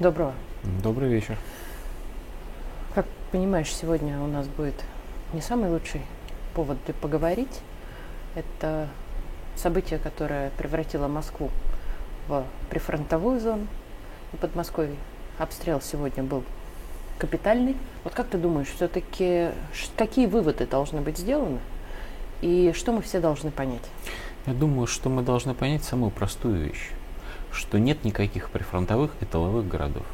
Доброго. Добрый вечер. Как понимаешь, сегодня у нас будет не самый лучший повод для поговорить. Это событие, которое превратило Москву в прифронтовую зону и Подмосковье. Обстрел сегодня был капитальный. Вот как ты думаешь, все-таки какие выводы должны быть сделаны и что мы все должны понять? Я думаю, что мы должны понять самую простую вещь, что нет никаких прифронтовых и тыловых городов.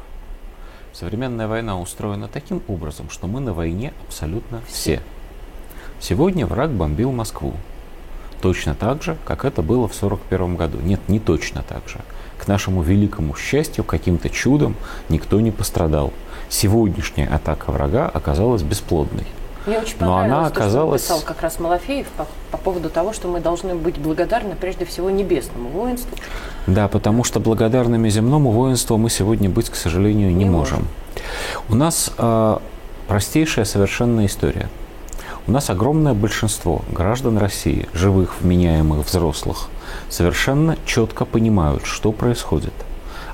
Современная война устроена таким образом, что мы на войне абсолютно все. Сегодня враг бомбил Москву. Точно так же, как это было в 1941 году. Нет, не точно так же. К нашему великому счастью, каким-то чудом никто не пострадал. Сегодняшняя атака врага оказалась бесплодной. Мне очень Но она оказалась... то, что написал как раз Малафеев по, по поводу того, что мы должны быть благодарны прежде всего небесному воинству. Да, потому что благодарными земному воинству мы сегодня быть, к сожалению, не, не можем. можем. У нас э, простейшая совершенная история. У нас огромное большинство граждан России, живых, вменяемых взрослых, совершенно четко понимают, что происходит.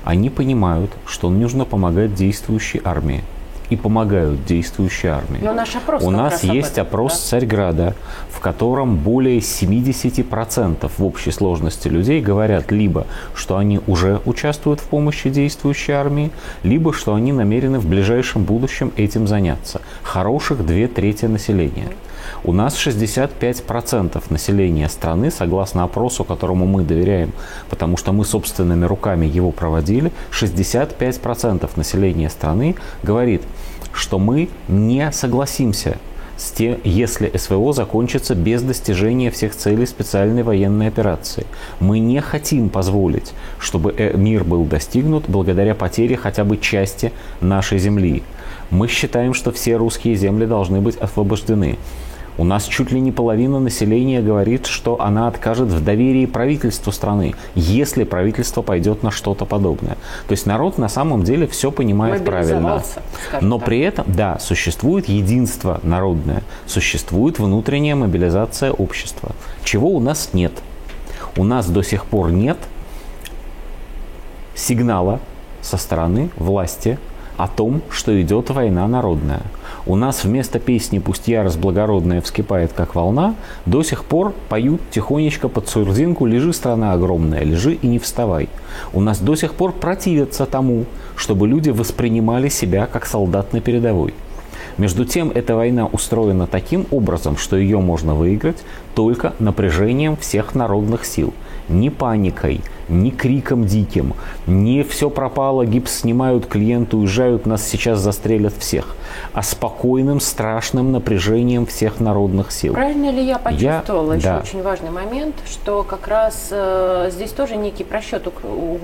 Они понимают, что нужно помогать действующей армии – и помогают действующей армии. Но наш опрос У нас есть этом, опрос да? Царьграда, в котором более 70% в общей сложности людей говорят либо, что они уже участвуют в помощи действующей армии, либо, что они намерены в ближайшем будущем этим заняться. Хороших две трети населения. У нас 65% населения страны, согласно опросу, которому мы доверяем, потому что мы собственными руками его проводили, 65% населения страны говорит, что мы не согласимся с тем, если СВО закончится без достижения всех целей специальной военной операции. Мы не хотим позволить, чтобы э, мир был достигнут благодаря потере хотя бы части нашей земли. Мы считаем, что все русские земли должны быть освобождены. У нас чуть ли не половина населения говорит, что она откажет в доверии правительству страны, если правительство пойдет на что-то подобное. То есть народ на самом деле все понимает правильно. Но так. при этом, да, существует единство народное, существует внутренняя мобилизация общества, чего у нас нет. У нас до сих пор нет сигнала со стороны власти о том, что идет война народная. У нас вместо песни «Пусть ярость благородная вскипает, как волна» до сих пор поют тихонечко под сурзинку «Лежи, страна огромная, лежи и не вставай». У нас до сих пор противятся тому, чтобы люди воспринимали себя как солдат на передовой. Между тем, эта война устроена таким образом, что ее можно выиграть только напряжением всех народных сил. Не паникой, не криком диким, не все пропало, гипс снимают, клиенты уезжают, нас сейчас застрелят всех, а спокойным, страшным напряжением всех народных сил. Правильно ли я почувствовала я, еще да. очень важный момент, что как раз э, здесь тоже некий просчет у, у,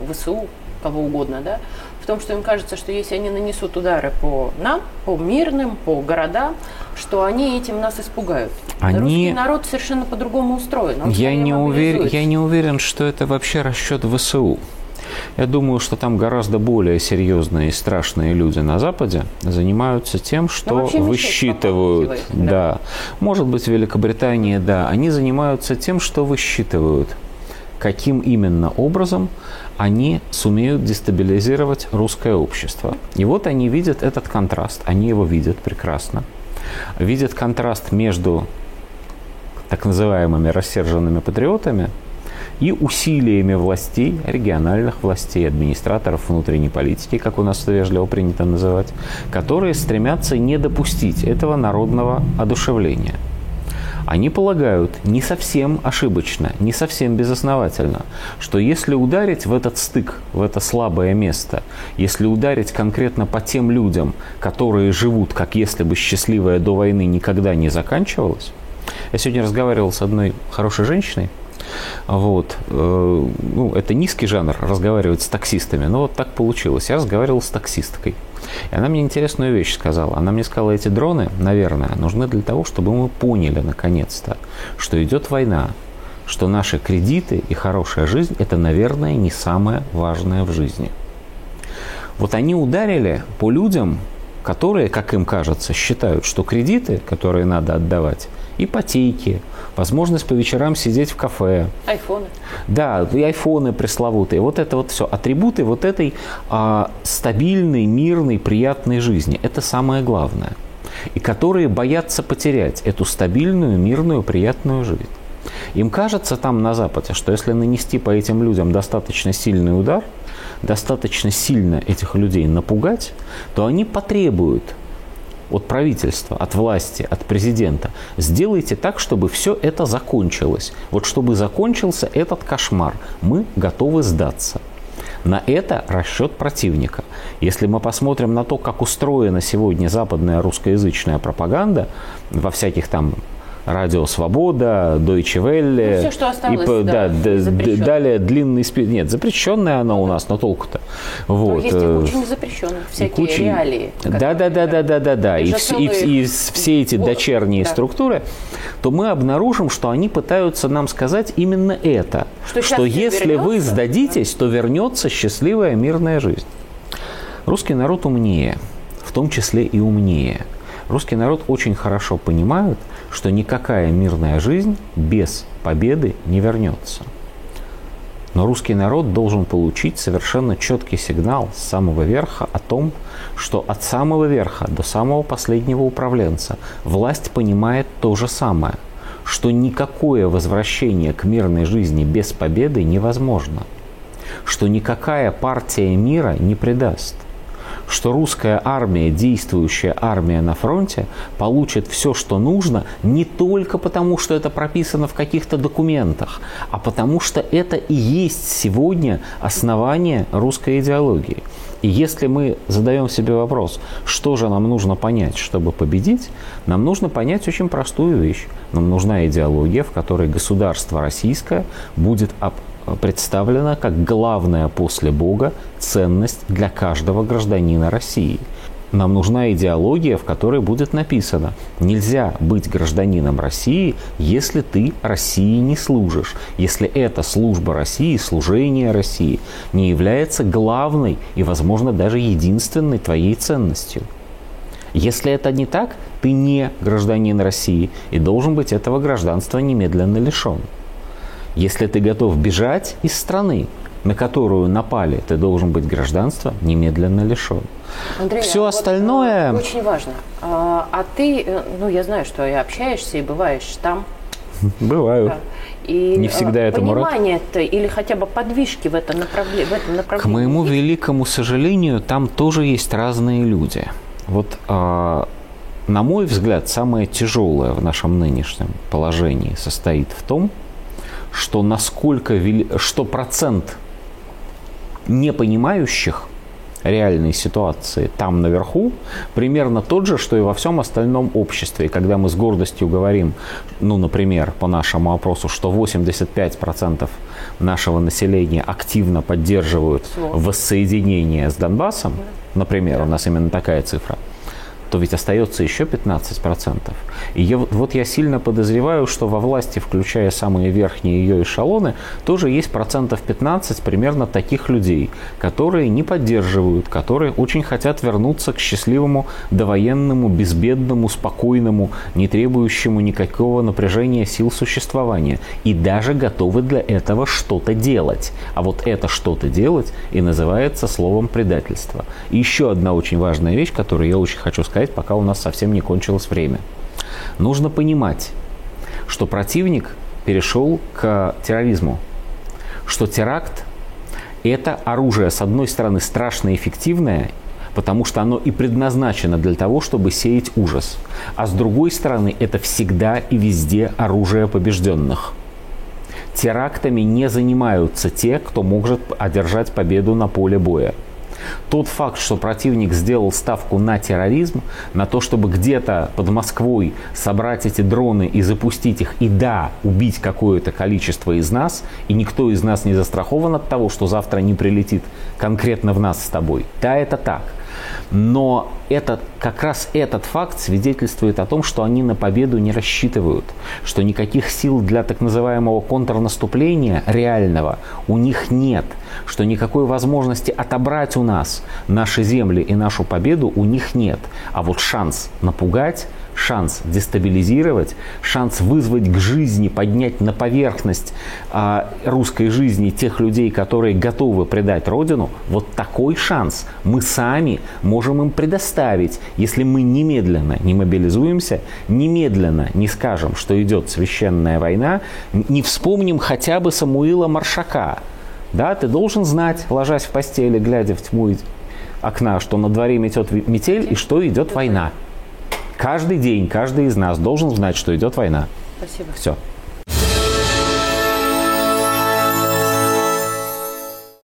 у ВСУ, кого угодно, да, в том, что им кажется, что если они нанесут удары по нам, по мирным, по городам, что они этим нас испугают. Они... Русский народ совершенно по-другому устроен. Он я не, увер... я не уверен, что это вообще расчет ВСУ. Я думаю, что там гораздо более серьезные и страшные люди на Западе занимаются тем, что высчитывают. Да. да. Может быть, в Великобритании, да. Они занимаются тем, что высчитывают каким именно образом они сумеют дестабилизировать русское общество. И вот они видят этот контраст, они его видят прекрасно. Видят контраст между так называемыми рассерженными патриотами и усилиями властей, региональных властей, администраторов внутренней политики, как у нас это вежливо принято называть, которые стремятся не допустить этого народного одушевления – они полагают не совсем ошибочно, не совсем безосновательно, что если ударить в этот стык, в это слабое место, если ударить конкретно по тем людям, которые живут, как если бы счастливая до войны никогда не заканчивалась, я сегодня разговаривал с одной хорошей женщиной, вот. Э, ну, это низкий жанр разговаривать с таксистами, но вот так получилось. Я разговаривал с таксисткой. И она мне интересную вещь сказала. Она мне сказала, эти дроны, наверное, нужны для того, чтобы мы поняли наконец-то, что идет война, что наши кредиты и хорошая жизнь – это, наверное, не самое важное в жизни. Вот они ударили по людям, которые, как им кажется, считают, что кредиты, которые надо отдавать, ипотеки, возможность по вечерам сидеть в кафе. Айфоны. Да, и айфоны пресловутые. Вот это вот все. Атрибуты вот этой а, стабильной, мирной, приятной жизни. Это самое главное. И которые боятся потерять эту стабильную, мирную, приятную жизнь. Им кажется там на Западе, что если нанести по этим людям достаточно сильный удар, достаточно сильно этих людей напугать, то они потребуют от правительства, от власти, от президента. Сделайте так, чтобы все это закончилось. Вот чтобы закончился этот кошмар. Мы готовы сдаться. На это расчет противника. Если мы посмотрим на то, как устроена сегодня западная русскоязычная пропаганда во всяких там Радио Свобода, Deutsche Welle. Ну, все, что осталось, и, да, да далее длинный список. Нет, запрещенная она у нас, но толку-то. Вот. Но есть и э, очень запрещенных, всякие куча... реалии. Да, да, да, да, да, да, да. И, и, и, и все эти дочерние да. структуры, то мы обнаружим, что они пытаются нам сказать именно это. Что, что если вернется, вы сдадитесь, то вернется счастливая мирная жизнь. Русский народ умнее, в том числе и умнее. Русский народ очень хорошо понимает, что никакая мирная жизнь без победы не вернется. Но русский народ должен получить совершенно четкий сигнал с самого верха о том, что от самого верха до самого последнего управленца власть понимает то же самое, что никакое возвращение к мирной жизни без победы невозможно, что никакая партия мира не предаст – что русская армия, действующая армия на фронте, получит все, что нужно, не только потому, что это прописано в каких-то документах, а потому что это и есть сегодня основание русской идеологии. И если мы задаем себе вопрос, что же нам нужно понять, чтобы победить, нам нужно понять очень простую вещь. Нам нужна идеология, в которой государство российское будет представлена как главная после Бога ценность для каждого гражданина России. Нам нужна идеология, в которой будет написано, нельзя быть гражданином России, если ты России не служишь, если эта служба России, служение России не является главной и, возможно, даже единственной твоей ценностью. Если это не так, ты не гражданин России и должен быть этого гражданства немедленно лишен. Если ты готов бежать из страны, на которую напали, ты должен быть гражданства немедленно лишен. Андрей, Все а остальное... Вот, очень важно. А, а ты, э, ну, я знаю, что и общаешься, и бываешь там. Бываю. Да. И не всегда это понимание это или хотя бы подвижки в, это направле, в этом направлении. К моему великому сожалению, там тоже есть разные люди. Вот, а, на мой взгляд, самое тяжелое в нашем нынешнем положении состоит в том, что насколько вели... что процент непонимающих реальной ситуации там наверху примерно тот же, что и во всем остальном обществе. И когда мы с гордостью говорим, ну, например, по нашему опросу, что 85% нашего населения активно поддерживают воссоединение с Донбассом, например, у нас именно такая цифра – то ведь остается еще 15%. И вот я сильно подозреваю, что во власти, включая самые верхние ее эшелоны, тоже есть процентов 15 примерно таких людей, которые не поддерживают, которые очень хотят вернуться к счастливому довоенному, безбедному, спокойному, не требующему никакого напряжения сил существования. И даже готовы для этого что-то делать. А вот это что-то делать и называется словом предательство. И еще одна очень важная вещь, которую я очень хочу сказать, сказать, пока у нас совсем не кончилось время. Нужно понимать, что противник перешел к терроризму, что теракт – это оружие, с одной стороны, страшно эффективное, потому что оно и предназначено для того, чтобы сеять ужас, а с другой стороны, это всегда и везде оружие побежденных. Терактами не занимаются те, кто может одержать победу на поле боя. Тот факт, что противник сделал ставку на терроризм, на то, чтобы где-то под Москвой собрать эти дроны и запустить их, и да, убить какое-то количество из нас, и никто из нас не застрахован от того, что завтра не прилетит конкретно в нас с тобой. Да, это так. Но этот, как раз этот факт свидетельствует о том, что они на победу не рассчитывают, что никаких сил для так называемого контрнаступления реального у них нет, что никакой возможности отобрать у нас наши земли и нашу победу у них нет. А вот шанс напугать, шанс дестабилизировать, шанс вызвать к жизни, поднять на поверхность э, русской жизни тех людей, которые готовы предать Родину, вот такой шанс мы сами можем им предоставить, если мы немедленно не мобилизуемся, немедленно не скажем, что идет священная война, не вспомним хотя бы Самуила Маршака. Да, ты должен знать, ложась в постели, глядя в тьму окна, что на дворе метет метель и что идет война. Каждый день, каждый из нас должен знать, что идет война. Спасибо. Все.